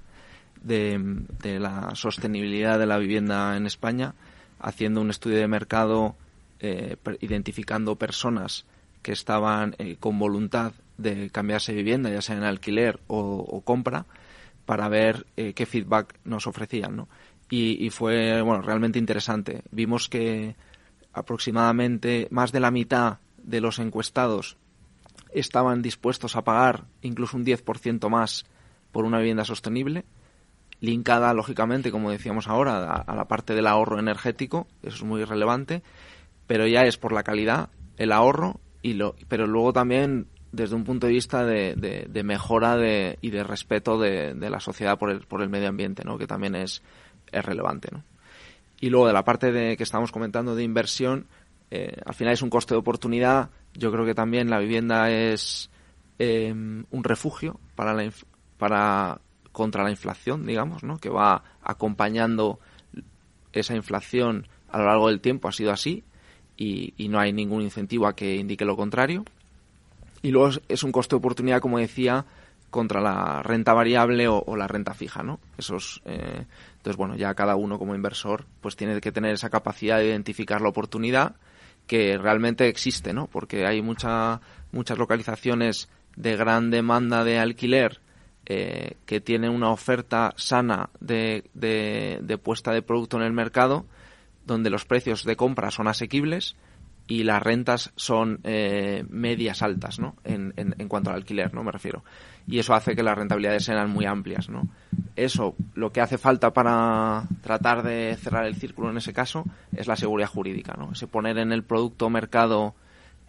de, la sostenibilidad de la vivienda en España, haciendo un estudio de mercado, eh, identificando personas que estaban eh, con voluntad de cambiarse de vivienda, ya sea en alquiler o, compra, para ver eh, qué feedback nos ofrecían. ¿no? Y, y, fue bueno, realmente interesante. Vimos que aproximadamente más de la mitad de los encuestados estaban dispuestos a pagar incluso un 10% más por una vivienda sostenible linkada, lógicamente, como decíamos ahora, a, la parte del ahorro energético, eso es muy relevante, pero ya es por la calidad, el ahorro, y lo, pero luego también desde un punto de vista de, mejora de, y de respeto de, la sociedad por el, por el medio ambiente, ¿no? que también es, es relevante. ¿no? Y luego de la parte de que estamos comentando de inversión, eh, al final es un coste de oportunidad. Yo creo que también la vivienda es eh, un refugio para, la, para contra la inflación, digamos, ¿no? que va acompañando esa inflación a lo largo del tiempo, ha sido así y, no hay ningún incentivo a que indique lo contrario. Y luego es, un coste de oportunidad, como decía, contra la renta variable o, la renta fija, ¿no? Esos, eh, entonces, bueno, ya cada uno como inversor pues tiene que tener esa capacidad de identificar la oportunidad que realmente existe, ¿no? Porque hay mucha, muchas localizaciones de gran demanda de alquiler eh, que tiene una oferta sana de, de, puesta de producto en el mercado, donde los precios de compra son asequibles y las rentas son eh, medias altas, ¿no? En, en, cuanto al alquiler, ¿no? Me refiero. Y eso hace que las rentabilidades sean muy amplias, ¿no? Eso, lo que hace falta para tratar de cerrar el círculo en ese caso es la seguridad jurídica, ¿no? Ese poner en el producto mercado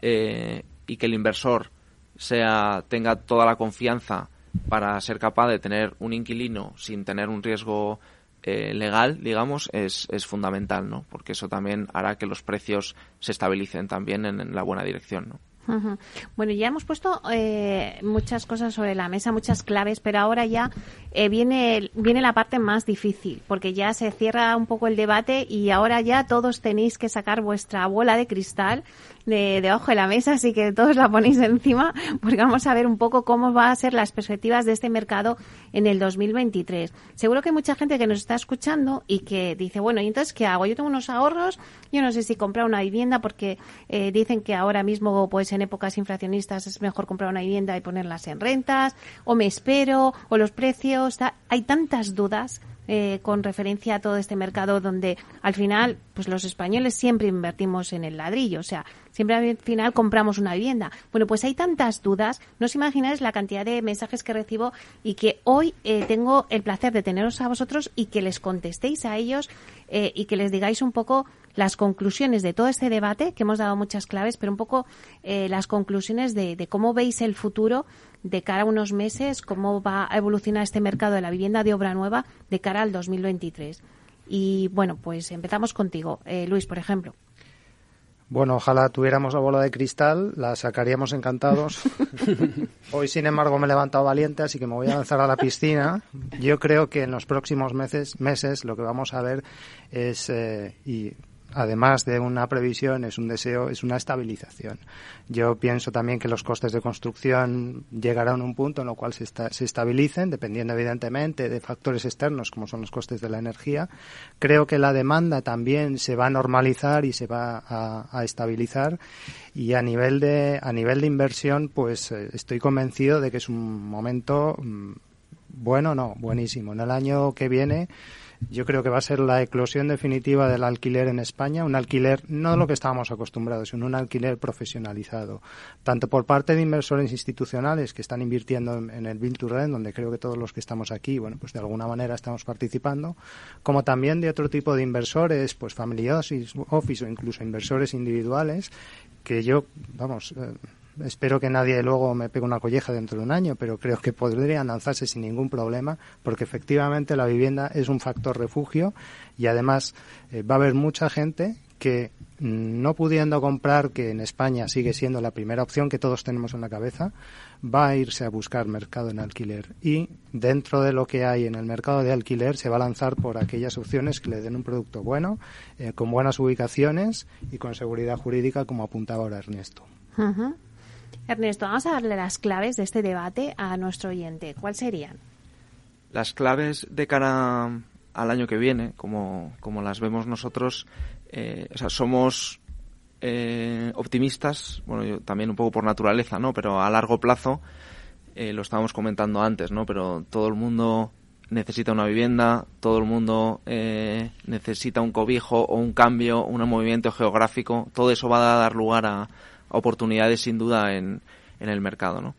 eh, y que el inversor sea tenga toda la confianza para ser capaz de tener un inquilino sin tener un riesgo eh, legal, digamos, es, es fundamental, ¿no? Porque eso también hará que los precios se estabilicen también en, la buena dirección, ¿no? Bueno, ya hemos puesto eh, muchas cosas sobre la mesa, muchas claves, pero ahora ya eh, viene, viene la parte más difícil, porque ya se cierra un poco el debate y ahora ya todos tenéis que sacar vuestra bola de cristal de, debajo de la mesa, así que todos la ponéis encima, porque vamos a ver un poco cómo va a ser las perspectivas de este mercado en el 2023. Seguro que hay mucha gente que nos está escuchando y que dice, bueno, ¿y entonces qué hago? Yo tengo unos ahorros, yo no sé si comprar una vivienda porque eh, dicen que ahora mismo, pues en épocas inflacionistas es mejor comprar una vivienda y ponerlas en rentas, o me espero, o los precios, hay tantas dudas eh, con referencia a todo este mercado donde al final, pues los españoles siempre invertimos en el ladrillo, o sea, siempre al final compramos una vivienda. Bueno, pues hay tantas dudas, no os imagináis la cantidad de mensajes que recibo y que hoy eh, tengo el placer de teneros a vosotros y que les contestéis a ellos eh, y que les digáis un poco las conclusiones de todo este debate, que hemos dado muchas claves, pero un poco eh, las conclusiones de, cómo veis el futuro de cara a unos meses, cómo va a evolucionar este mercado de la vivienda de obra nueva de cara al 2023. Y bueno, pues empezamos contigo, eh, Luis, por ejemplo. Bueno, ojalá tuviéramos la bola de cristal, la sacaríamos encantados. Hoy, sin embargo, me he levantado valiente, así que me voy a lanzar a la piscina. Yo creo que en los próximos meses, meses lo que vamos a ver es, eh, y además de una previsión, es un deseo, es una estabilización. Yo pienso también que los costes de construcción llegarán a un punto en el cual se, se estabilicen, dependiendo evidentemente de factores externos como son los costes de la energía. Creo que la demanda también se va a normalizar y se va a, estabilizar. Y a nivel de, a nivel de inversión, pues eh, estoy convencido de que es un momento mm, bueno, no, buenísimo. En el año que viene yo creo que va a ser la eclosión definitiva del alquiler en España, un alquiler no lo que estábamos acostumbrados, sino un alquiler profesionalizado, tanto por parte de inversores institucionales que están invirtiendo en, el Build to Rent, donde creo que todos los que estamos aquí, bueno, pues de alguna manera estamos participando, como también de otro tipo de inversores, pues office, office o incluso inversores individuales, que yo, vamos, eh, espero que nadie luego me pegue una colleja dentro de un año, pero creo que podrían lanzarse sin ningún problema, porque efectivamente la vivienda es un factor refugio y además eh, va a haber mucha gente que mm, no pudiendo comprar, que en España sigue siendo la primera opción que todos tenemos en la cabeza, va a irse a buscar mercado en alquiler y dentro de lo que hay en el mercado de alquiler se va a lanzar por aquellas opciones que le den un producto bueno, eh, con buenas ubicaciones y con seguridad jurídica, como apuntaba ahora Ernesto. Ernesto, vamos a darle las claves de este debate a nuestro oyente. ¿Cuáles serían? Las claves de cara al año que viene, como, como las vemos nosotros, eh, o sea, somos eh, optimistas, bueno, yo también un poco por naturaleza, ¿no? Pero a largo plazo, eh, lo estábamos comentando antes, ¿no? Pero todo el mundo necesita una vivienda, todo el mundo necesita un cobijo o un cambio, un movimiento geográfico, todo eso va a dar lugar a, oportunidades sin duda en, en el mercado, ¿no?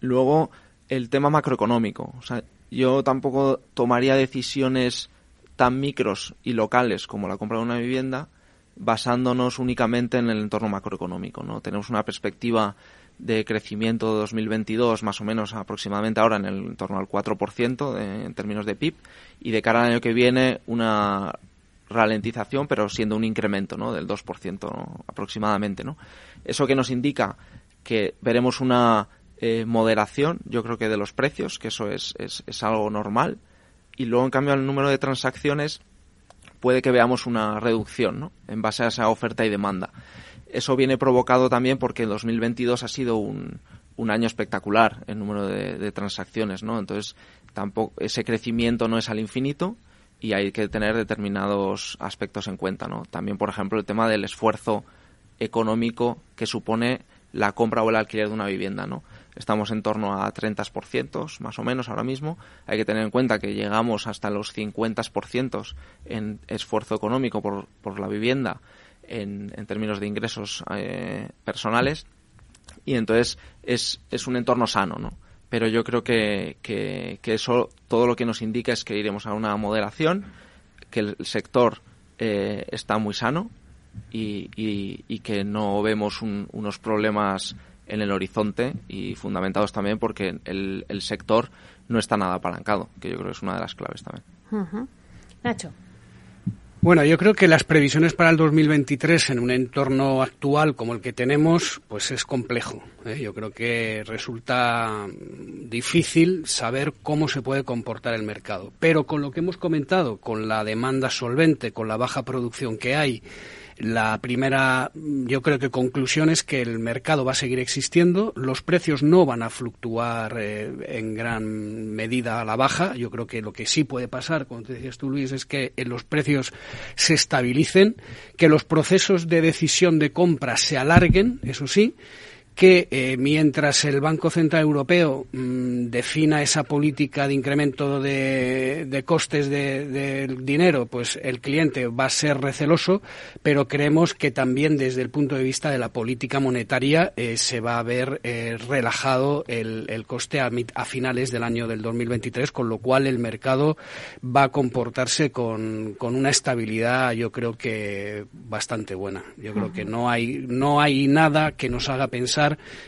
Luego, el tema macroeconómico. O sea, yo tampoco tomaría decisiones tan micros y locales como la compra de una vivienda basándonos únicamente en el entorno macroeconómico, ¿no? Tenemos una perspectiva de crecimiento de 2022 más o menos aproximadamente ahora en el en torno al 4% en términos de PIB y de cara al año que viene una ralentización pero siendo un incremento ¿no? del 2% aproximadamente. ¿no? Eso que nos indica que veremos una eh, moderación, yo creo que de los precios, que eso es, es, algo normal, y luego en cambio el número de transacciones puede que veamos una reducción ¿no? en base a esa oferta y demanda. Eso viene provocado también porque el 2022 ha sido un, un año espectacular en número de, de, transacciones, ¿no? Entonces, tampoco ese crecimiento no es al infinito y hay que tener determinados aspectos en cuenta, ¿no? También, por ejemplo, el tema del esfuerzo económico que supone la compra o el alquiler de una vivienda, ¿no? Estamos en torno a 30% más o menos ahora mismo. Hay que tener en cuenta que llegamos hasta los 50% en esfuerzo económico por, por la vivienda en, en términos de ingresos eh, personales. Y entonces es, es un entorno sano, ¿no? Pero yo creo que, que, eso todo lo que nos indica es que iremos a una moderación, que el sector eh, está muy sano, y, que no vemos unos problemas en el horizonte y fundamentados también porque el, el, sector no está nada apalancado, que yo creo que es una de las claves también. Nacho. Bueno, yo creo que las previsiones para el 2023 en un entorno actual como el que tenemos, pues es complejo. ¿eh? Yo creo que resulta difícil saber cómo se puede comportar el mercado. Pero con lo que hemos comentado, con la demanda solvente, con la baja producción que hay, la primera, yo creo que conclusión es que el mercado va a seguir existiendo, los precios no van a fluctuar eh, en gran medida a la baja. Yo creo que lo que sí puede pasar, como te decías tú, Luis, es que eh, los precios se estabilicen, que los procesos de decisión de compra se alarguen, eso sí, que eh, mientras el Banco Central Europeo mm, defina esa política de incremento de, costes del dinero, pues el cliente va a ser receloso, pero creemos que también desde el punto de vista de la política monetaria eh, se va a ver eh, relajado el, coste a, finales del año del 2023, con lo cual el mercado va a comportarse con, con una estabilidad, yo creo que bastante buena. Yo creo que no hay, no hay nada que nos haga pensar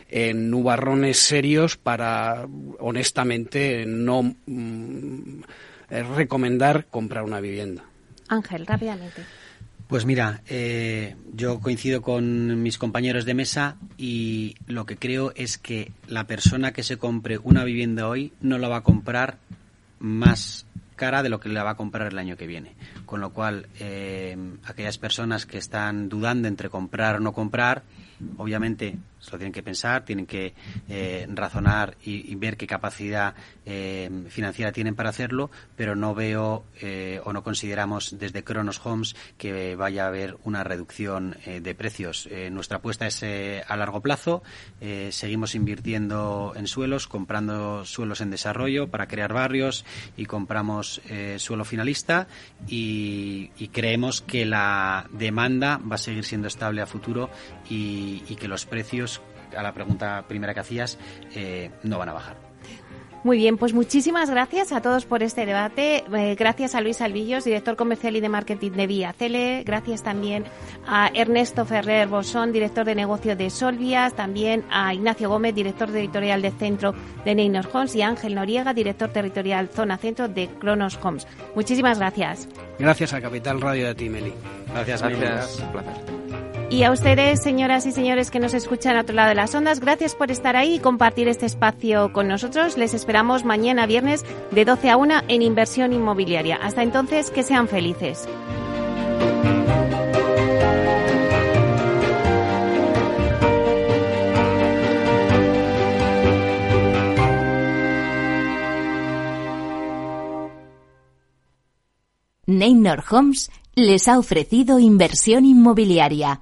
en nubarrones serios para, honestamente, no mm, eh, recomendar comprar una vivienda. Ángel, rápidamente. Pues mira, eh, yo coincido con mis compañeros de mesa y lo que creo es que la persona que se compre una vivienda hoy no la va a comprar más cara de lo que la va a comprar el año que viene. Con lo cual, eh, aquellas personas que están dudando entre comprar o no comprar, obviamente se lo tienen que pensar, tienen que eh, razonar y, ver qué capacidad eh, financiera tienen para hacerlo, pero no veo eh, o no consideramos desde Kronos Homes que vaya a haber una reducción de precios. nuestra apuesta es a largo plazo, seguimos invirtiendo en suelos, comprando suelos en desarrollo para crear barrios y compramos suelo finalista y, creemos que la demanda va a seguir siendo estable a futuro y que los precios a la pregunta primera que hacías, eh, no van a bajar. Muy bien, pues muchísimas gracias a todos por este debate. Eh, gracias a Luis Alvillos, director comercial y de marketing de Vía Cele. Gracias también a Ernesto Ferrer Bosón, director de negocio de Solvias. También a Ignacio Gómez, director editorial de Centro de Neynor Homes. Y a Ángel Noriega, director territorial Zona Centro de Cronos Homes. Muchísimas gracias. Gracias a Capital Radio de Timeli. Gracias, gracias. Un placer. Y a ustedes, señoras y señores que nos escuchan a otro lado de las ondas, gracias por estar ahí y compartir este espacio con nosotros. Les esperamos mañana viernes de 12 a 1 en Inversión Inmobiliaria. Hasta entonces, que sean felices. Neynor Homes les ha ofrecido inversión inmobiliaria